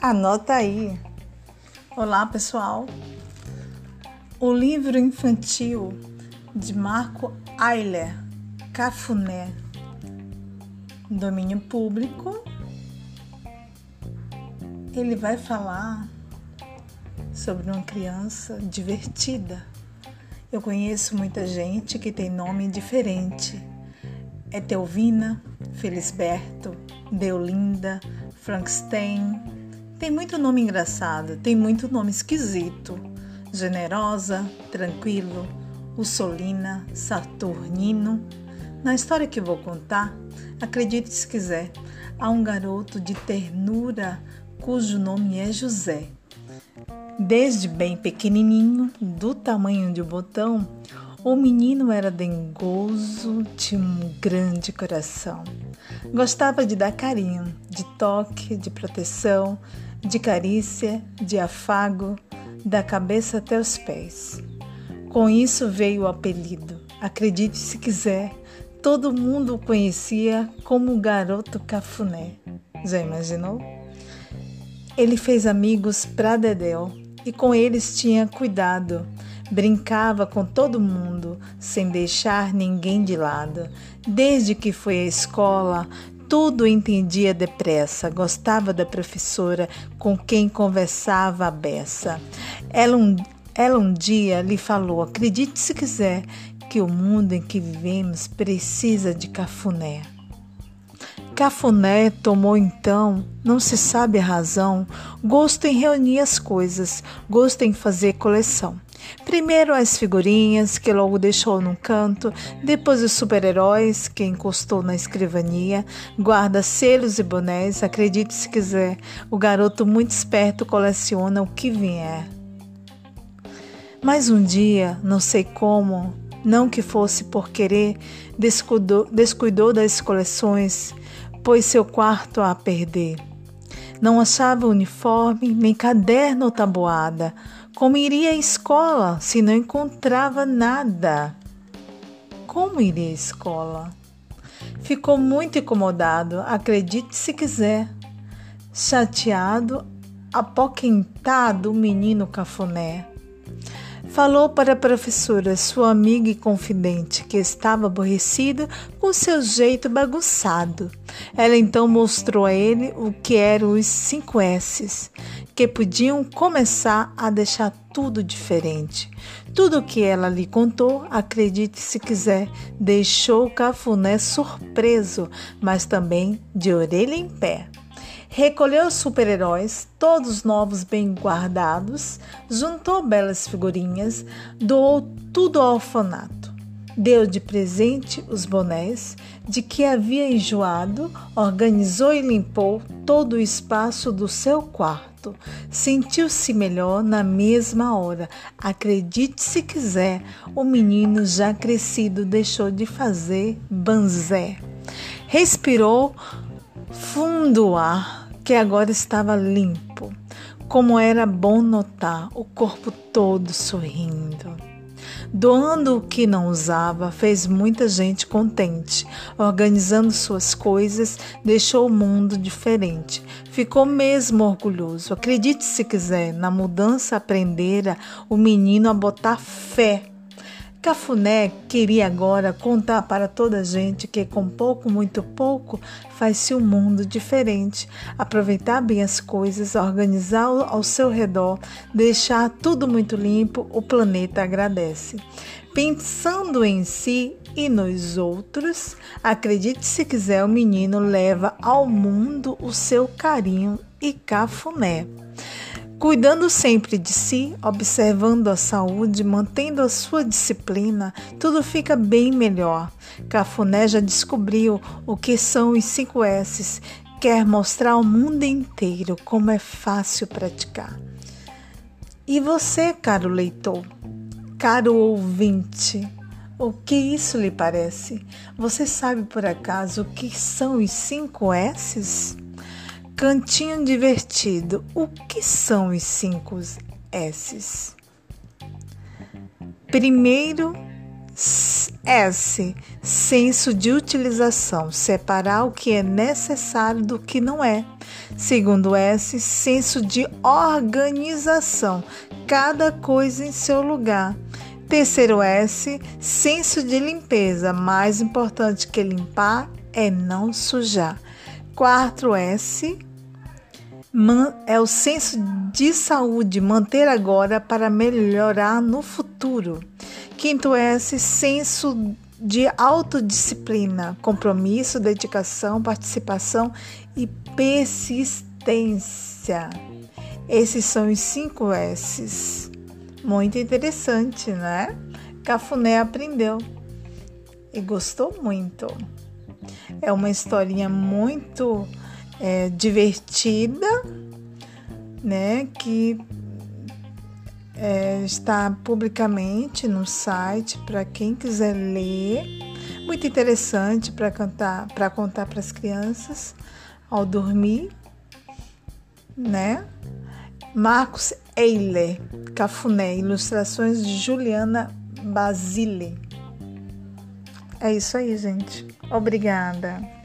Anota aí. Olá, pessoal. O livro infantil de Marco Ailer, Cafuné, domínio público. Ele vai falar sobre uma criança divertida. Eu conheço muita gente que tem nome diferente. É Telvina, Felisberto, Deolinda, Frankenstein. Tem muito nome engraçado, tem muito nome esquisito. Generosa, Tranquilo, Ussolina, Saturnino. Na história que vou contar, acredite se quiser, há um garoto de ternura cujo nome é José. Desde bem pequenininho, do tamanho de um botão, o menino era dengoso, tinha um grande coração. Gostava de dar carinho, de toque, de proteção, de carícia, de afago, da cabeça até os pés. Com isso veio o apelido. Acredite se quiser, todo mundo o conhecia como o garoto cafuné. Já imaginou? Ele fez amigos pra Dedéu e com eles tinha cuidado. Brincava com todo mundo, sem deixar ninguém de lado. Desde que foi à escola, tudo entendia depressa, gostava da professora com quem conversava a beça. Ela um, ela um dia lhe falou: acredite se quiser, que o mundo em que vivemos precisa de cafuné. Cafuné tomou então, não se sabe a razão, gosto em reunir as coisas, gosto em fazer coleção. Primeiro as figurinhas, que logo deixou num canto, depois os super-heróis, que encostou na escrivania, guarda selos e bonés, acredite se quiser, o garoto muito esperto coleciona o que vier. Mas um dia, não sei como, não que fosse por querer, descuidou, descuidou das coleções, pôs seu quarto a perder. Não achava uniforme, nem caderno ou tabuada. Como iria à escola se não encontrava nada? Como iria à escola? Ficou muito incomodado, acredite se quiser. Chateado, apoquentado o menino cafuné. Falou para a professora, sua amiga e confidente, que estava aborrecida com seu jeito bagunçado. Ela então mostrou a ele o que eram os cinco S's, que podiam começar a deixar tudo diferente. Tudo o que ela lhe contou, acredite se quiser, deixou o cafuné surpreso, mas também de orelha em pé. Recolheu super-heróis, todos novos bem guardados, juntou belas figurinhas, doou tudo ao orfanato. Deu de presente os bonés de que havia enjoado, organizou e limpou todo o espaço do seu quarto. Sentiu-se melhor na mesma hora. Acredite se quiser, o menino já crescido deixou de fazer banzé. Respirou fundo o ar, que agora estava limpo. Como era bom notar o corpo todo sorrindo. Doando o que não usava, fez muita gente contente. Organizando suas coisas, deixou o mundo diferente. Ficou mesmo orgulhoso. Acredite se quiser, na mudança aprendera o menino a botar fé Cafuné queria agora contar para toda a gente que com pouco, muito pouco, faz-se um mundo diferente. Aproveitar bem as coisas, organizar ao seu redor, deixar tudo muito limpo, o planeta agradece. Pensando em si e nos outros, acredite se quiser, o menino leva ao mundo o seu carinho e cafuné. Cuidando sempre de si, observando a saúde, mantendo a sua disciplina, tudo fica bem melhor. Cafuné já descobriu o que são os 5 S's, quer mostrar ao mundo inteiro como é fácil praticar. E você, caro leitor, caro ouvinte, o que isso lhe parece? Você sabe por acaso o que são os 5 S's? Cantinho divertido. O que são os cinco S's? Primeiro S, senso de utilização, separar o que é necessário do que não é. Segundo S, senso de organização, cada coisa em seu lugar. Terceiro S, senso de limpeza. Mais importante que limpar é não sujar. Quarto S, é o senso de saúde, manter agora para melhorar no futuro. Quinto S, senso de autodisciplina, compromisso, dedicação, participação e persistência. Esses são os cinco S's. Muito interessante, né? Cafuné aprendeu e gostou muito. É uma historinha muito é, divertida, né? Que é, está publicamente no site para quem quiser ler. Muito interessante para cantar, para contar para as crianças ao dormir, né? Marcos Eiler, Cafuné, ilustrações de Juliana Basile. É isso aí, gente. Obrigada.